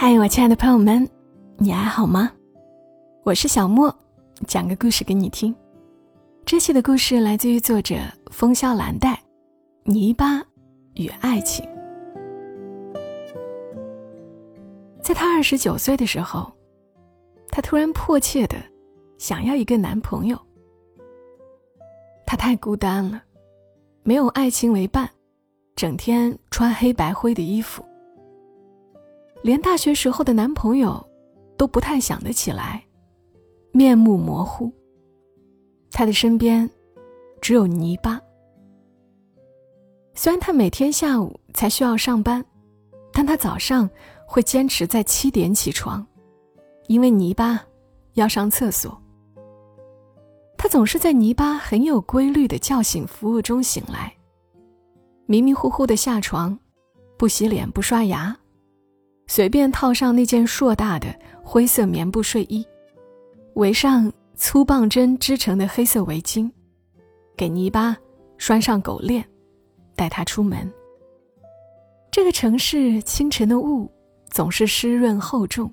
嗨，我亲爱的朋友们，你还好吗？我是小莫，讲个故事给你听。这期的故事来自于作者风萧兰黛，《泥巴与爱情》。在她二十九岁的时候，她突然迫切的想要一个男朋友。她太孤单了，没有爱情为伴，整天穿黑白灰的衣服。连大学时候的男朋友都不太想得起来，面目模糊。他的身边只有泥巴。虽然他每天下午才需要上班，但他早上会坚持在七点起床，因为泥巴要上厕所。他总是在泥巴很有规律的叫醒服务中醒来，迷迷糊糊的下床，不洗脸不刷牙。随便套上那件硕大的灰色棉布睡衣，围上粗棒针织成的黑色围巾，给泥巴拴上狗链，带他出门。这个城市清晨的雾总是湿润厚重，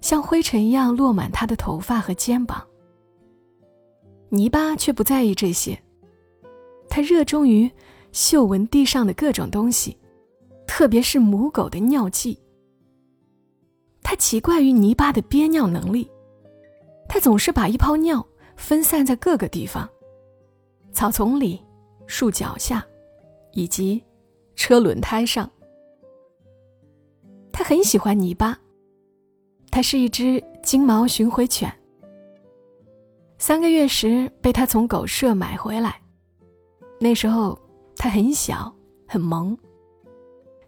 像灰尘一样落满他的头发和肩膀。泥巴却不在意这些，他热衷于嗅闻地上的各种东西。特别是母狗的尿迹，他奇怪于泥巴的憋尿能力。他总是把一泡尿分散在各个地方：草丛里、树脚下，以及车轮胎上。他很喜欢泥巴，它是一只金毛巡回犬。三个月时被他从狗舍买回来，那时候它很小，很萌。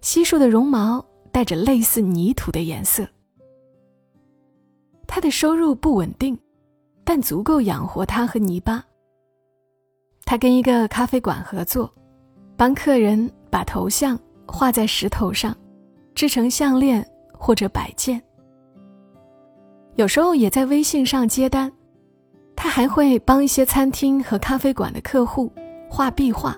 稀疏的绒毛带着类似泥土的颜色。他的收入不稳定，但足够养活他和泥巴。他跟一个咖啡馆合作，帮客人把头像画在石头上，制成项链或者摆件。有时候也在微信上接单。他还会帮一些餐厅和咖啡馆的客户画壁画。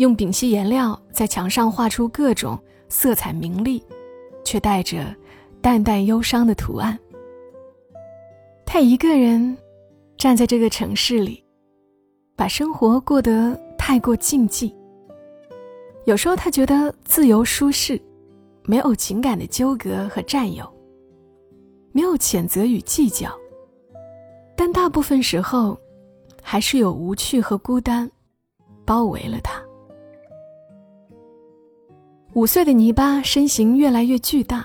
用丙烯颜料在墙上画出各种色彩明丽，却带着淡淡忧伤的图案。他一个人站在这个城市里，把生活过得太过禁忌。有时候他觉得自由舒适，没有情感的纠葛和占有，没有谴责与计较。但大部分时候，还是有无趣和孤单包围了他。五岁的泥巴身形越来越巨大，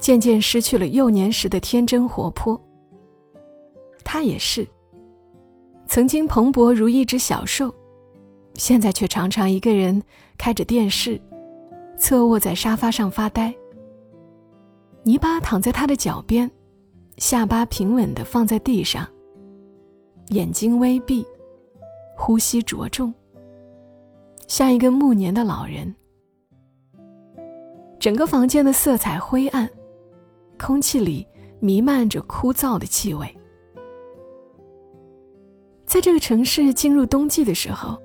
渐渐失去了幼年时的天真活泼。他也是，曾经蓬勃如一只小兽，现在却常常一个人开着电视，侧卧在沙发上发呆。泥巴躺在他的脚边，下巴平稳地放在地上，眼睛微闭，呼吸着重，像一个暮年的老人。整个房间的色彩灰暗，空气里弥漫着枯燥的气味。在这个城市进入冬季的时候，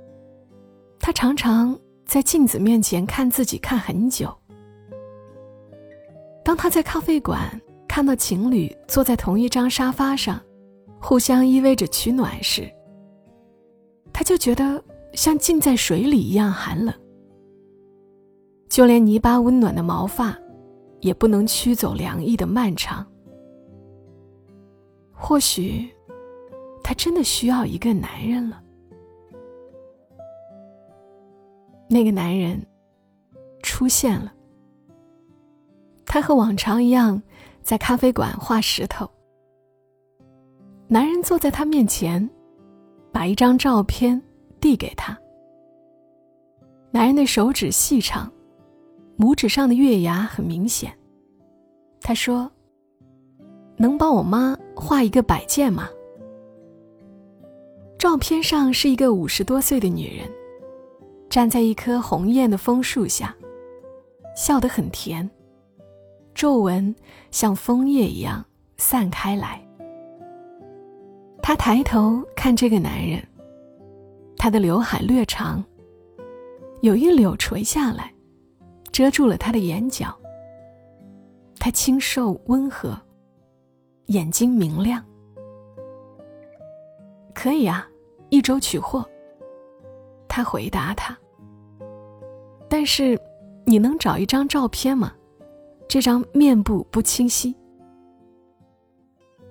他常常在镜子面前看自己看很久。当他在咖啡馆看到情侣坐在同一张沙发上，互相依偎着取暖时，他就觉得像浸在水里一样寒冷。就连泥巴温暖的毛发，也不能驱走凉意的漫长。或许，他真的需要一个男人了。那个男人出现了。他和往常一样，在咖啡馆画石头。男人坐在他面前，把一张照片递给他。男人的手指细长。拇指上的月牙很明显。他说：“能帮我妈画一个摆件吗？”照片上是一个五十多岁的女人，站在一棵红艳的枫树下，笑得很甜，皱纹像枫叶一样散开来。她抬头看这个男人，他的刘海略长，有一绺垂下来。遮住了他的眼角，他清瘦温和，眼睛明亮。可以啊，一周取货。他回答他。但是，你能找一张照片吗？这张面部不清晰。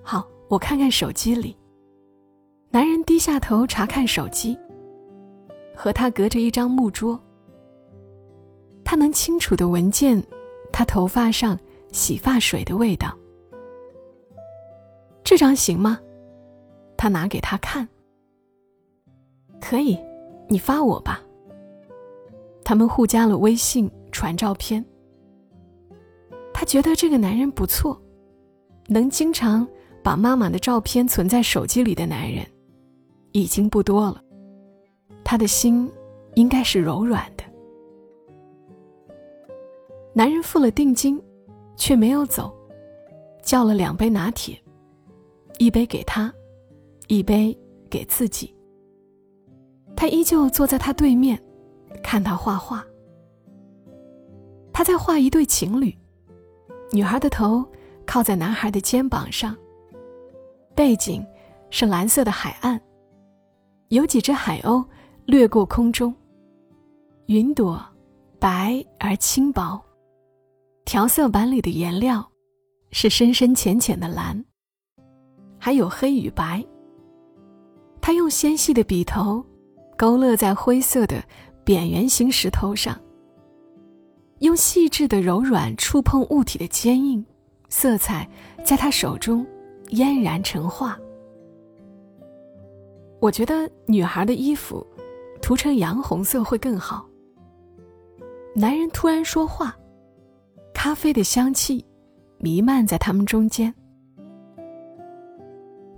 好，我看看手机里。男人低下头查看手机，和他隔着一张木桌。他能清楚的闻见他头发上洗发水的味道。这张行吗？他拿给他看。可以，你发我吧。他们互加了微信，传照片。他觉得这个男人不错，能经常把妈妈的照片存在手机里的男人，已经不多了。他的心应该是柔软的。男人付了定金，却没有走，叫了两杯拿铁，一杯给他，一杯给自己。他依旧坐在他对面，看他画画。他在画一对情侣，女孩的头靠在男孩的肩膀上，背景是蓝色的海岸，有几只海鸥掠过空中，云朵白而轻薄。调色板里的颜料是深深浅浅的蓝，还有黑与白。他用纤细的笔头勾勒在灰色的扁圆形石头上，用细致的柔软触碰物体的坚硬，色彩在他手中嫣然成画。我觉得女孩的衣服涂成洋红色会更好。男人突然说话。咖啡的香气弥漫在他们中间。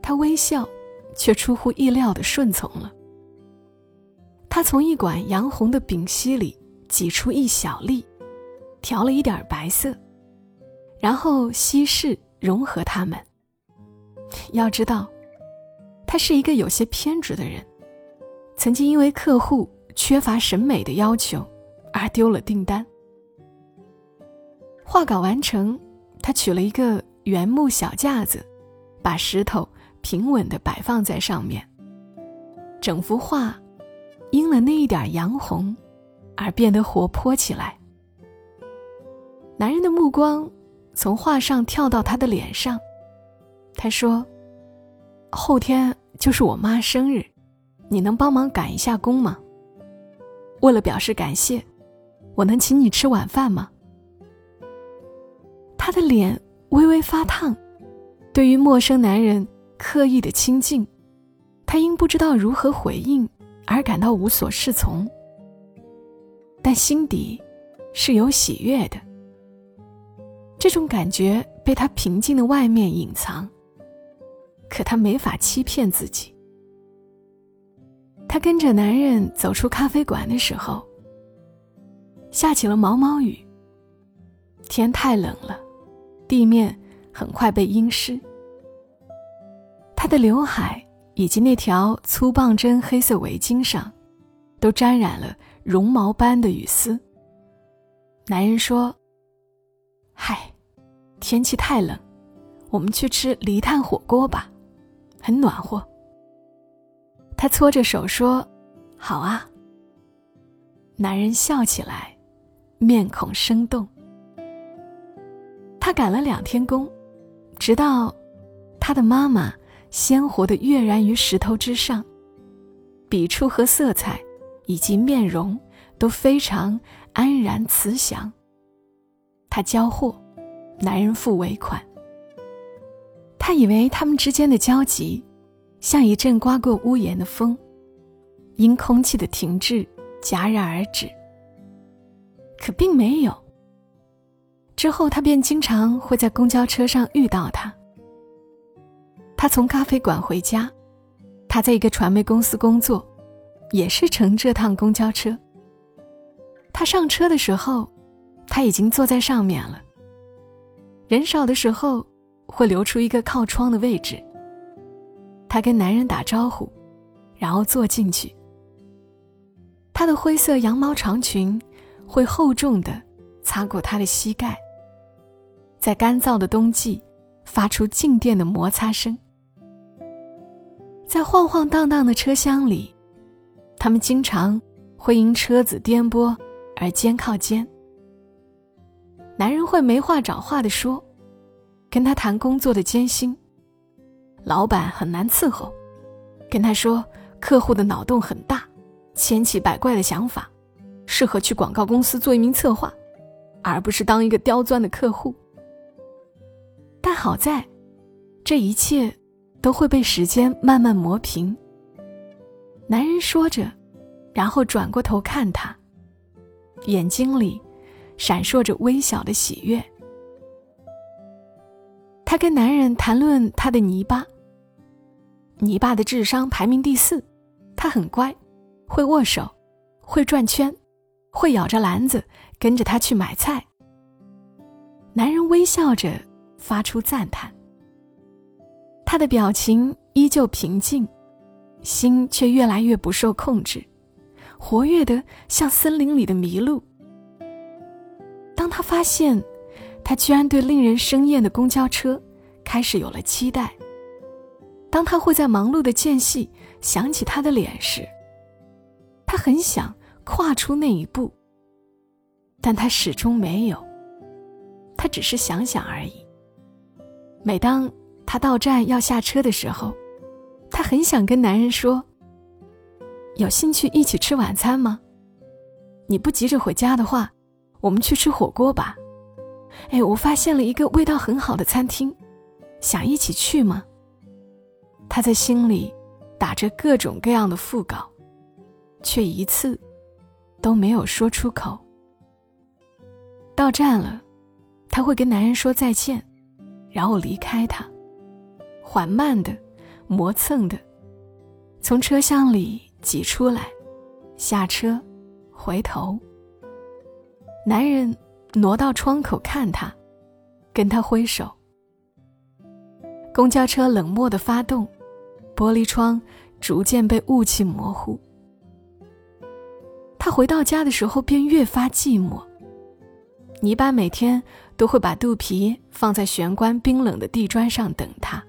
他微笑，却出乎意料的顺从了。他从一管洋红的丙烯里挤出一小粒，调了一点白色，然后稀释融合它们。要知道，他是一个有些偏执的人，曾经因为客户缺乏审美的要求而丢了订单。画稿完成，他取了一个原木小架子，把石头平稳地摆放在上面。整幅画因了那一点洋红而变得活泼起来。男人的目光从画上跳到他的脸上，他说：“后天就是我妈生日，你能帮忙赶一下工吗？为了表示感谢，我能请你吃晚饭吗？”她的脸微微发烫，对于陌生男人刻意的亲近，她因不知道如何回应而感到无所适从。但心底是有喜悦的，这种感觉被他平静的外面隐藏，可他没法欺骗自己。他跟着男人走出咖啡馆的时候，下起了毛毛雨，天太冷了。地面很快被阴湿，他的刘海以及那条粗棒针黑色围巾上，都沾染了绒毛般的雨丝。男人说：“嗨，天气太冷，我们去吃梨炭火锅吧，很暖和。”他搓着手说：“好啊。”男人笑起来，面孔生动。他赶了两天工，直到他的妈妈鲜活的跃然于石头之上，笔触和色彩以及面容都非常安然慈祥。他交货，男人付尾款。他以为他们之间的交集，像一阵刮过屋檐的风，因空气的停滞戛然而止。可并没有。之后，他便经常会在公交车上遇到他。他从咖啡馆回家，他在一个传媒公司工作，也是乘这趟公交车。他上车的时候，他已经坐在上面了。人少的时候，会留出一个靠窗的位置。他跟男人打招呼，然后坐进去。他的灰色羊毛长裙会厚重的擦过他的膝盖。在干燥的冬季发出静电的摩擦声。在晃晃荡荡的车厢里，他们经常会因车子颠簸而肩靠肩。男人会没话找话的说，跟他谈工作的艰辛。老板很难伺候，跟他说客户的脑洞很大，千奇百怪的想法，适合去广告公司做一名策划，而不是当一个刁钻的客户。但好在，这一切都会被时间慢慢磨平。男人说着，然后转过头看他，眼睛里。闪烁着微小的喜悦。他跟男人谈论他的泥巴。泥巴的智商排名第四，他很乖，会握手，会转圈，会咬着篮子跟着他去买菜。男人微笑着发出赞叹。他的表情依旧平静，心却越来越不受控制，活跃的像森林里的麋鹿。当他发现，他居然对令人生厌的公交车开始有了期待。当他会在忙碌的间隙想起他的脸时，他很想跨出那一步。但他始终没有。他只是想想而已。每当他到站要下车的时候，他很想跟男人说：“有兴趣一起吃晚餐吗？你不急着回家的话。”我们去吃火锅吧，哎，我发现了一个味道很好的餐厅，想一起去吗？他在心里打着各种各样的副稿，却一次都没有说出口。到站了，他会跟男人说再见，然后离开他，缓慢的、磨蹭的，从车厢里挤出来，下车，回头。男人挪到窗口看他，跟他挥手。公交车冷漠的发动，玻璃窗逐渐被雾气模糊。他回到家的时候便越发寂寞。泥巴每天都会把肚皮放在玄关冰冷的地砖上等他，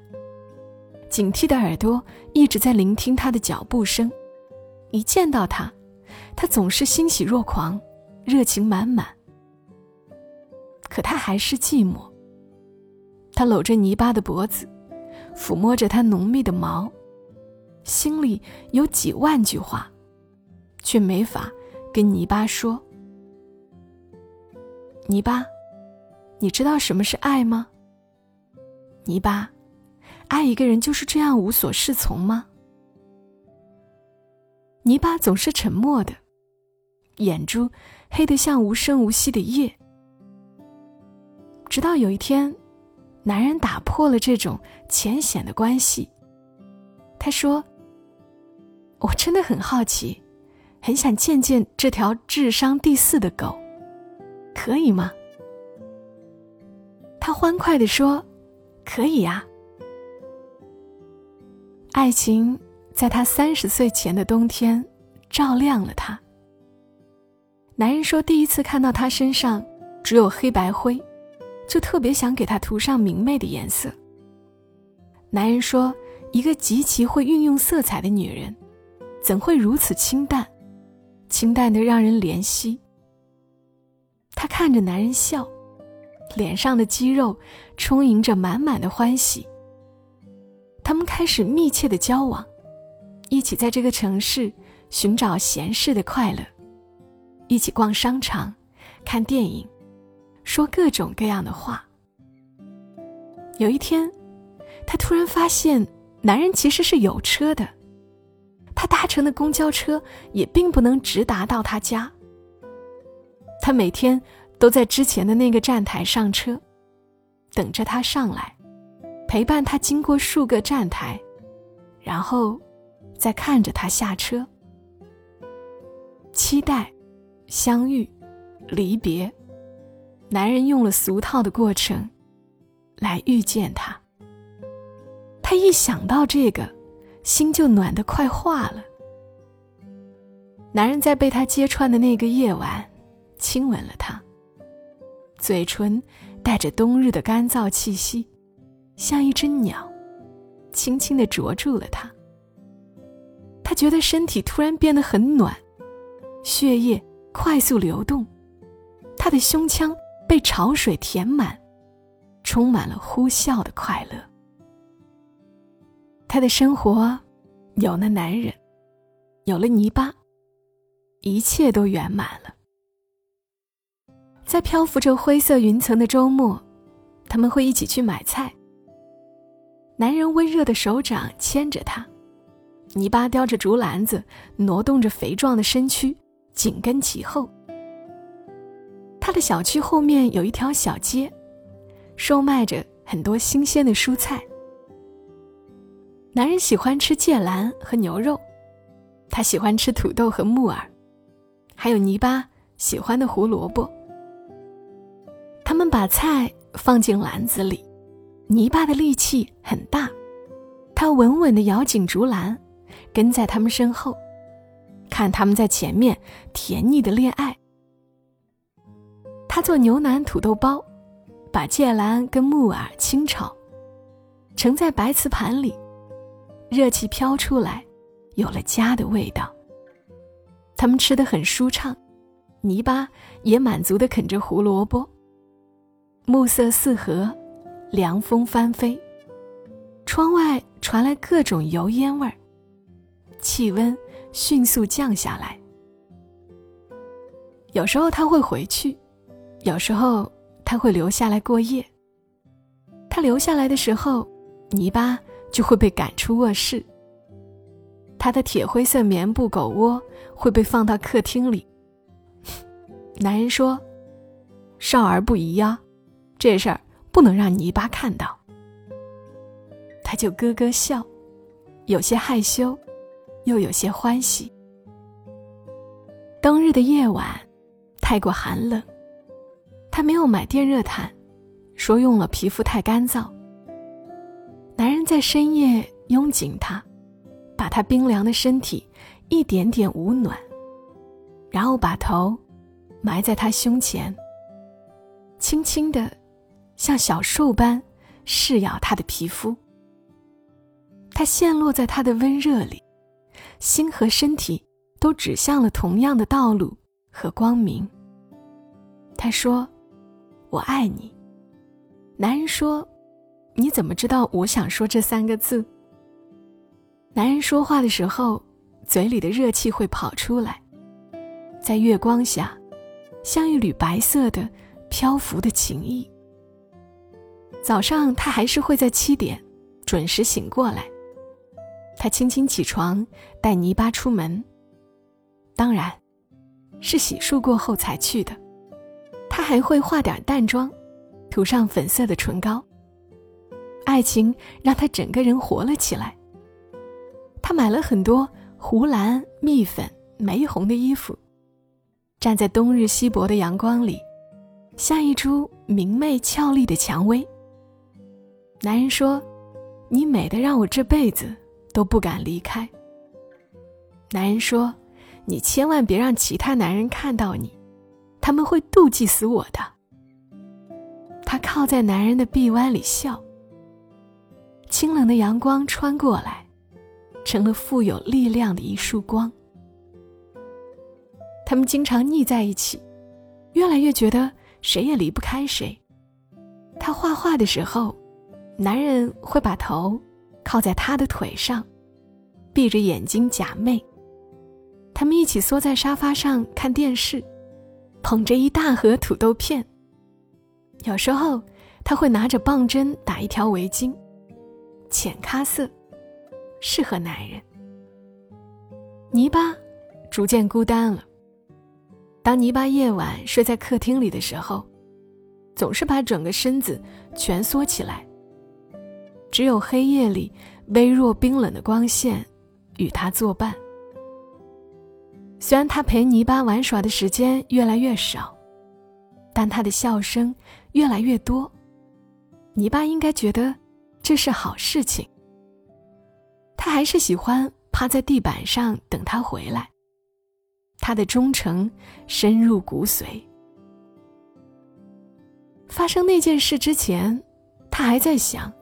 警惕的耳朵一直在聆听他的脚步声。一见到他，他总是欣喜若狂。热情满满，可他还是寂寞。他搂着泥巴的脖子，抚摸着他浓密的毛，心里有几万句话，却没法跟泥巴说。泥巴，你知道什么是爱吗？泥巴，爱一个人就是这样无所适从吗？泥巴总是沉默的。眼珠黑得像无声无息的夜。直到有一天，男人打破了这种浅显的关系。他说：“我真的很好奇，很想见见这条智商第四的狗，可以吗？”他欢快地说：“可以呀。”爱情在他三十岁前的冬天，照亮了他。男人说：“第一次看到他身上只有黑白灰，就特别想给他涂上明媚的颜色。”男人说：“一个极其会运用色彩的女人，怎会如此清淡，清淡的让人怜惜？”她看着男人笑，脸上的肌肉充盈着满满的欢喜。他们开始密切的交往，一起在这个城市寻找闲适的快乐。一起逛商场，看电影，说各种各样的话。有一天，他突然发现，男人其实是有车的，他搭乘的公交车也并不能直达到他家。他每天都在之前的那个站台上车，等着他上来，陪伴他经过数个站台，然后再看着他下车，期待。相遇，离别，男人用了俗套的过程，来遇见她。他一想到这个，心就暖得快化了。男人在被他揭穿的那个夜晚，亲吻了他，嘴唇带着冬日的干燥气息，像一只鸟，轻轻地啄住了他。他觉得身体突然变得很暖，血液快速流动，他的胸腔被潮水填满，充满了呼啸的快乐。他的生活有了男人，有了泥巴，一切都圆满了。在漂浮着灰色云层的周末，他们会一起去买菜。男人温热的手掌牵着她，泥巴叼着竹篮子，挪动着肥壮的身躯，紧跟其后。他的小区后面有一条小街，售卖着很多新鲜的蔬菜。男人喜欢吃芥蓝和牛肉，他喜欢吃土豆和木耳，还有泥巴喜欢的胡萝卜。他们把菜放进篮子里，泥巴的力气很大，他稳稳地咬紧竹篮，跟在他们身后，看他们在前面甜腻的恋爱。他做牛腩土豆包，把芥兰跟木耳清炒，盛在白瓷盘里，热气飘出来，有了家的味道。他们吃得很舒畅，泥巴也满足地啃着胡萝卜。暮色四合，凉风翻飞，窗外传来各种油烟味儿，气温迅速降下来。有时候他会回去，有时候他会留下来过夜。他留下来的时候，泥巴就会被赶出卧室。他的铁灰色棉布狗窝会被放到客厅里。男人说：“少儿不宜呀。”这事儿不能让泥巴看到，他就咯咯笑，有些害羞，又有些欢喜。冬日的夜晚太过寒冷，他没有买电热毯，说用了皮肤太干燥。男人在深夜拥紧她，把她冰凉的身体一点点捂暖，然后把头埋在她胸前，轻轻的。像小兽般噬咬他的皮肤，他陷落在他的温热里，心和身体都指向了同样的道路和光明。他说：“我爱你。”男人说：“你怎么知道我想说这三个字？”男人说话的时候，嘴里的热气会跑出来，在月光下，像一缕白色的漂浮的情意。早上，他还是会在七点准时醒过来。他轻轻起床，带泥巴出门。当然，是洗漱过后才去的。他还会化点淡妆，涂上粉色的唇膏。爱情让他整个人活了起来。他买了很多湖蓝、蜜粉、玫红的衣服，站在冬日稀薄的阳光里，像一株明媚俏丽的蔷薇。男人说：“你美的让我这辈子都不敢离开。”男人说：“你千万别让其他男人看到你，他们会妒忌死我的。”他靠在男人的。臂弯里笑。清冷的。阳光穿过来，成了富有力量的。一束光。他们经常腻在一起，越来越觉得谁也离不开谁。他画画的。时候。男人会把头靠在她的腿上，闭着眼睛假寐。他们一起缩在沙发上看电视，捧着一大盒土豆片。有时候他会拿着棒针打一条围巾，浅咖色，适合男人。泥巴逐渐孤单了。当泥巴夜晚睡在客厅里的时候，总是把整个身子蜷缩起来。只有黑夜里微弱冰冷的光线与他作伴。虽然他陪泥巴玩耍的时间越来越少，但他的笑声越来越多。泥巴应该觉得这是好事情。他还是喜欢趴在地板上等他回来。他的忠诚深入骨髓。发生那件事之前，他还在想，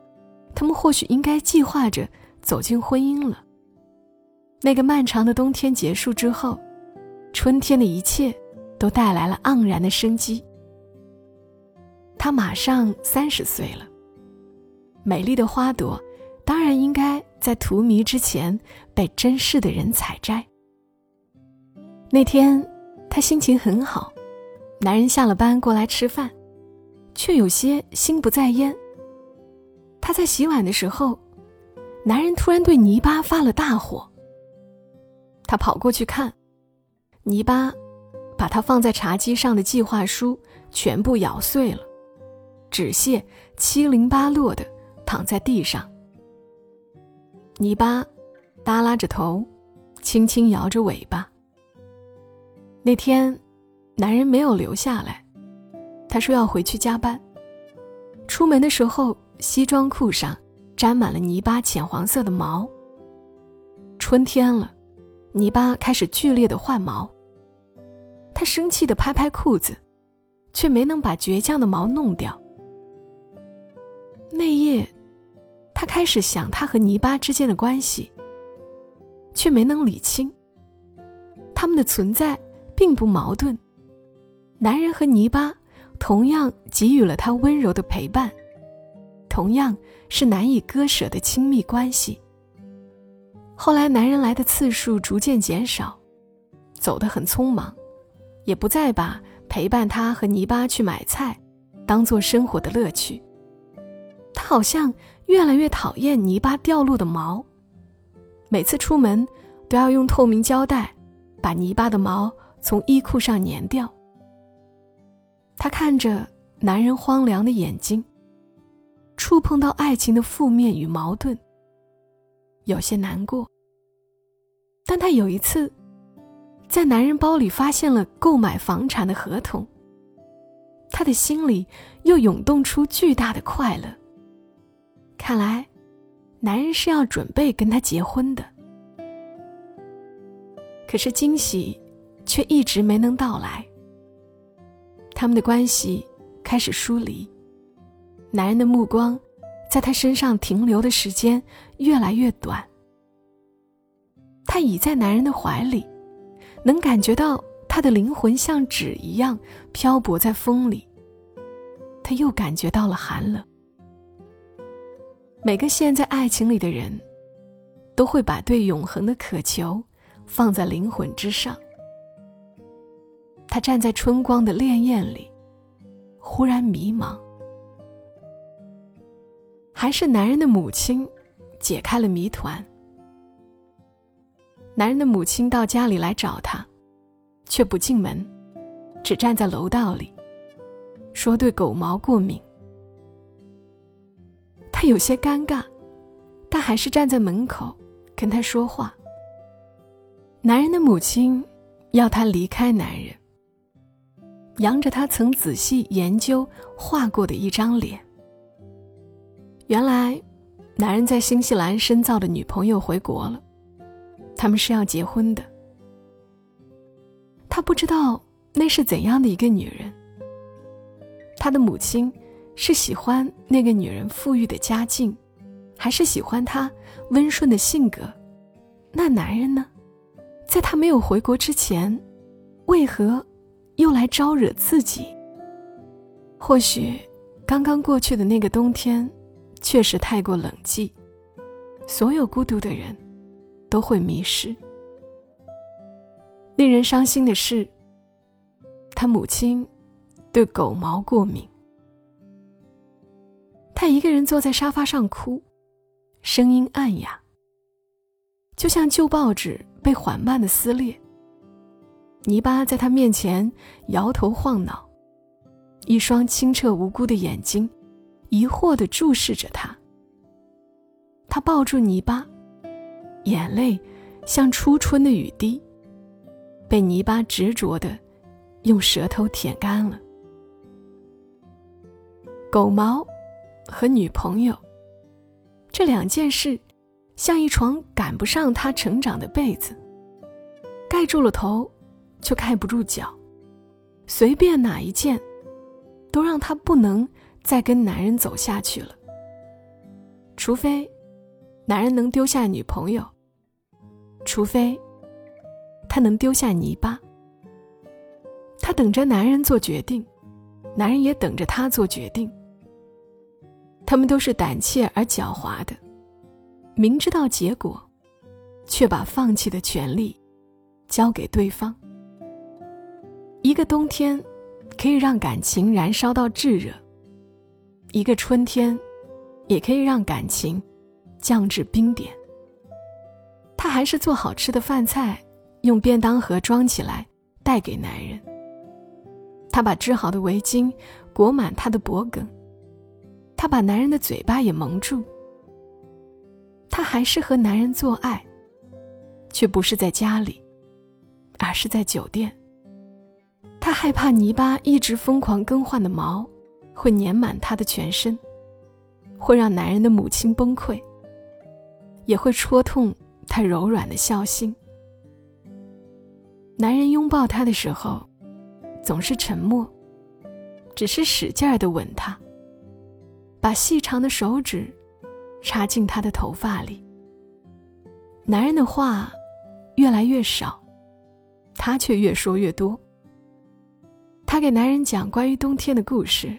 他们或许应该计划着走进婚姻了。那个漫长的冬天结束之后，春天的一切都带来了盎然的生机。他马上三十岁了，美丽的花朵当然应该在荼蘼之前被珍视的人采摘。那天，他心情很好，男人下了班过来吃饭，却有些心不在焉。他在洗碗的时候，男人突然对泥巴发了大火。他跑过去看，泥巴把他放在茶几上的计划书全部咬碎了。纸屑七零八落的躺在地上，泥巴耷拉着头，轻轻摇着尾巴。那天，男人没有留下来，他说要回去加班。出门的时候，西装裤上沾满了泥巴浅黄色的毛。春天了，泥巴开始剧烈的换毛。他生气的拍拍裤子，却没能把倔强的毛弄掉。那夜，他开始想他和泥巴之间的关系，却没能理清。他们的存在并不矛盾。男人和泥巴同样给予了他温柔的陪伴，同样是难以割舍的亲密关系。后来，男人来的次数逐渐减少，走得很匆忙，也不再把陪伴他和泥巴去买菜当做生活的乐趣。他好像越来越讨厌泥巴掉落的毛，每次出门都要用透明胶带把泥巴的毛从衣裤上粘掉。他看着男人荒凉的眼睛，触碰到爱情的负面与矛盾，有些难过。但他有一次，在男人包里发现了购买房产的合同，他的心里又涌动出巨大的快乐。看来，男人是要准备跟她结婚的。可是惊喜却一直没能到来。他们的关系开始疏离，男人的目光在她身上停留的时间越来越短。他倚在男人的怀里，能感觉到他的灵魂像纸一样漂泊在风里。他又感觉到了寒冷。每个陷在爱情里的人，都会把对永恒的渴求放在灵魂之上。他站在春光的潋滟里，忽然迷茫。还是男人的母亲解开了谜团。男人的母亲到家里来找他，却不进门，只站在楼道里，说对狗毛过敏。他有些尴尬，但还是站在门口跟他说话。男人的母亲要他离开男人，扬着他曾仔细研究画过的一张脸。原来，男人在新西兰深造的女朋友回国了，他们是要结婚的。他不知道那是怎样的一个女人。他的母亲。是喜欢那个女人富裕的家境，还是喜欢她温顺的性格？那男人呢？在他没有回国之前，为何又来招惹自己？或许，刚刚过去的那个冬天，确实太过冷寂。所有孤独的人，都会迷失。令人伤心的是，他母亲对狗毛过敏。他一个人坐在沙发上哭，声音暗哑，就像旧报纸被缓慢的撕裂。泥巴在他面前摇头晃脑，一双清澈无辜的眼睛疑惑的注视着他。他抱住泥巴，眼泪像初春的雨滴，被泥巴执着的用舌头舔干了。狗毛。和女朋友，这两件事，像一床赶不上他成长的被子，盖住了头，却盖不住脚。随便哪一件，都让他不能再跟男人走下去了。除非，男人能丢下女朋友；除非，他能丢下泥巴。她等着男人做决定，男人也等着他做决定。他们都是胆怯而狡猾的，明知道结果，却把放弃的权利交给对方。一个冬天可以让感情燃烧到炙热，一个春天也可以让感情降至冰点。他还是做好吃的饭菜，用便当盒装起来带给男人。他把织好的围巾裹满他的脖颈。他把男人的嘴巴也蒙住。他还是和男人做爱，却不是在家里，而是在酒店。他害怕泥巴一直疯狂更换的毛会粘满他的全身，会让男人的母亲崩溃，也会戳痛他柔软的孝心。男人拥抱她的时候，总是沉默，只是使劲儿的吻她。把细长的手指插进他的头发里。男人的话越来越少，他却越说越多。他给男人讲关于冬天的故事，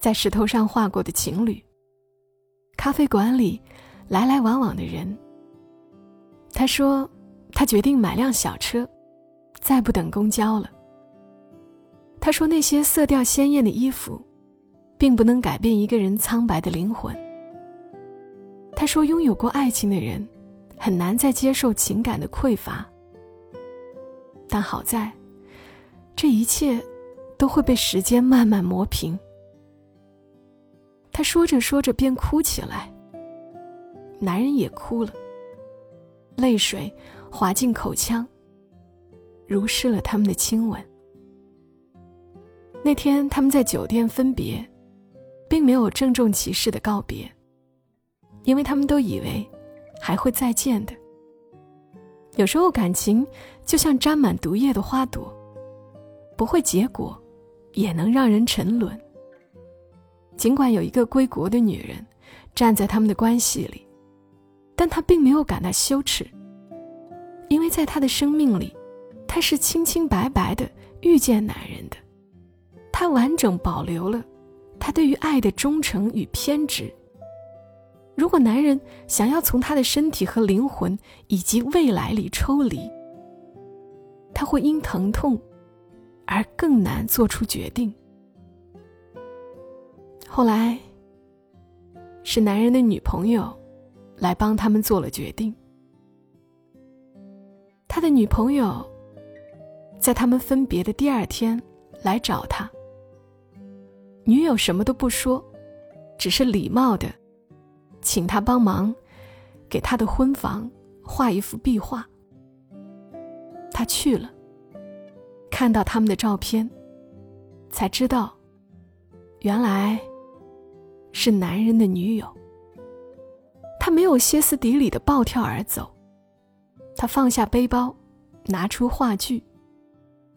在石头上画过的情侣，咖啡馆里来来往往的人。他说，他决定买辆小车，再不等公交了。他说，那些色调鲜艳的衣服。并不能改变一个人苍白的灵魂。他说：“拥有过爱情的人，很难再接受情感的匮乏。但好在，这一切都会被时间慢慢磨平。”他说着说着便哭起来，男人也哭了，泪水滑进口腔，如湿了他们的亲吻。那天他们在酒店分别。并没有郑重其事的告别，因为他们都以为还会再见的。有时候感情就像沾满毒液的花朵，不会结果，也能让人沉沦。尽管有一个归国的女人站在他们的关系里，但她并没有感到羞耻，因为在她的生命里，她是清清白白的遇见男人的，她完整保留了。他对于爱的忠诚与偏执。如果男人想要从他的身体和灵魂以及未来里抽离，他会因疼痛而更难做出决定。后来，是男人的女朋友来帮他们做了决定。他的女朋友在他们分别的第二天来找他。女友什么都不说，只是礼貌的，请他帮忙，给他的婚房画一幅壁画。他去了，看到他们的照片，才知道，原来是男人的女友。他没有歇斯底里的暴跳而走，他放下背包，拿出画具，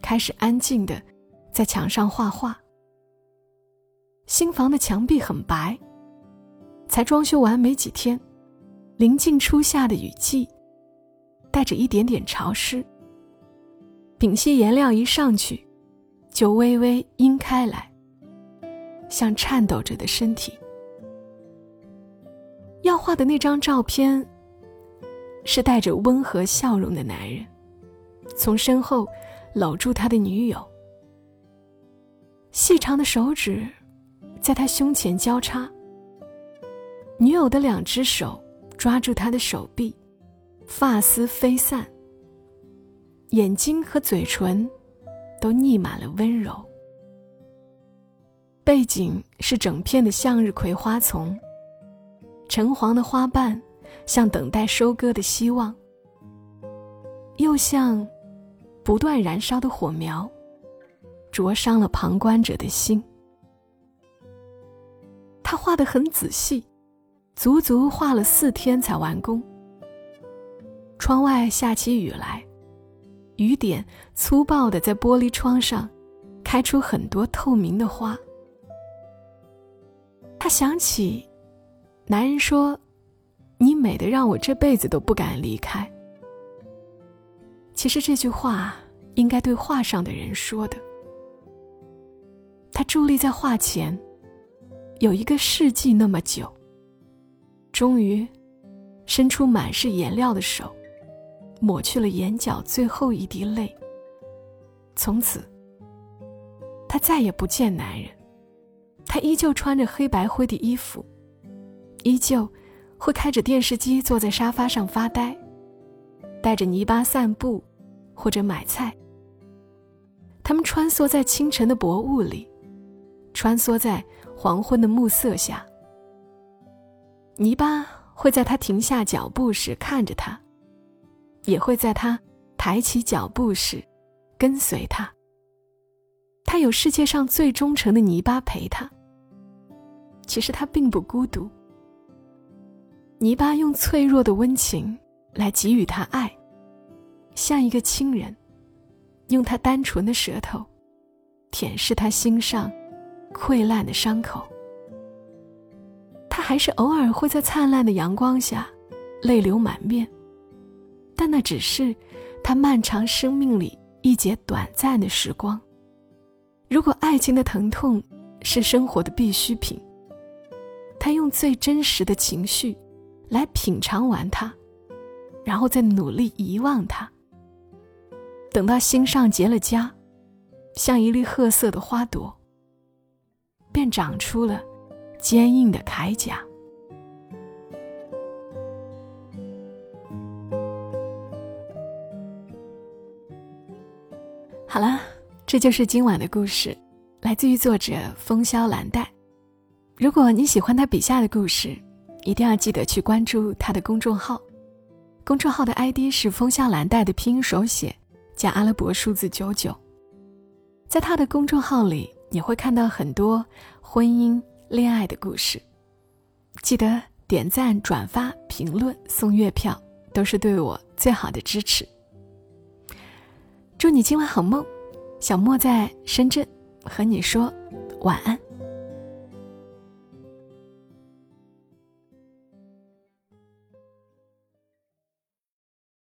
开始安静的在墙上画画。新房的墙壁很白，才装修完没几天，临近初夏的雨季，带着一点点潮湿。丙烯颜料一上去，就微微晕开来，像颤抖着的身体。要画的那张照片，是带着温和笑容的男人，从身后搂住他的女友，细长的手指。在他胸前交叉，女友的两只手抓住他的手臂，发丝飞散，眼睛和嘴唇都溢满了温柔。背景是整片的向日葵花丛，橙黄的花瓣像等待收割的希望，又像不断燃烧的火苗，灼伤了旁观者的心。他画的很仔细，足足画了四天才完工。窗外下起雨来，雨点粗暴的在玻璃窗上开出很多透明的花。他想起，男人说：“你美的让我这辈子都不敢离开。”其实这句话应该对画上的人说的。他伫立在画前，有一个世纪那么久，终于伸出满是颜料的手，抹去了眼角最后一滴泪。从此，他再也不见男人。他依旧穿着黑白灰的衣服，依旧会开着电视机坐在沙发上发呆，带着泥巴散步，或者买菜。他们穿梭在清晨的薄雾里，穿梭在黄昏的暮色下。泥巴会在他停下脚步时看着他，也会在他抬起脚步时跟随他。他有世界上最忠诚的泥巴陪他。其实他并不孤独。泥巴用脆弱的温情来给予他爱，像一个亲人，用他单纯的舌头舔舐他心上溃烂的伤口。他还是偶尔会在灿烂的阳光下泪流满面，但那只是他漫长生命里一节短暂的时光。如果爱情的疼痛是生活的必需品，他用最真实的情绪，来品尝完它，然后再努力遗忘它。等到心上结了痂，像一粒褐色的花朵，便长出了坚硬的铠甲。好了，这就是今晚的故事，来自于作者风萧兰黛。如果你喜欢他笔下的故事，一定要记得去关注他的公众号。公众号的 ID 是风向蓝带的拼音手写加阿拉伯数字九九。在他的公众号里，你会看到很多婚姻、恋爱的故事。记得点赞、转发、评论、送月票，都是对我最好的支持。祝你今晚好梦，小莫在深圳和你说晚安。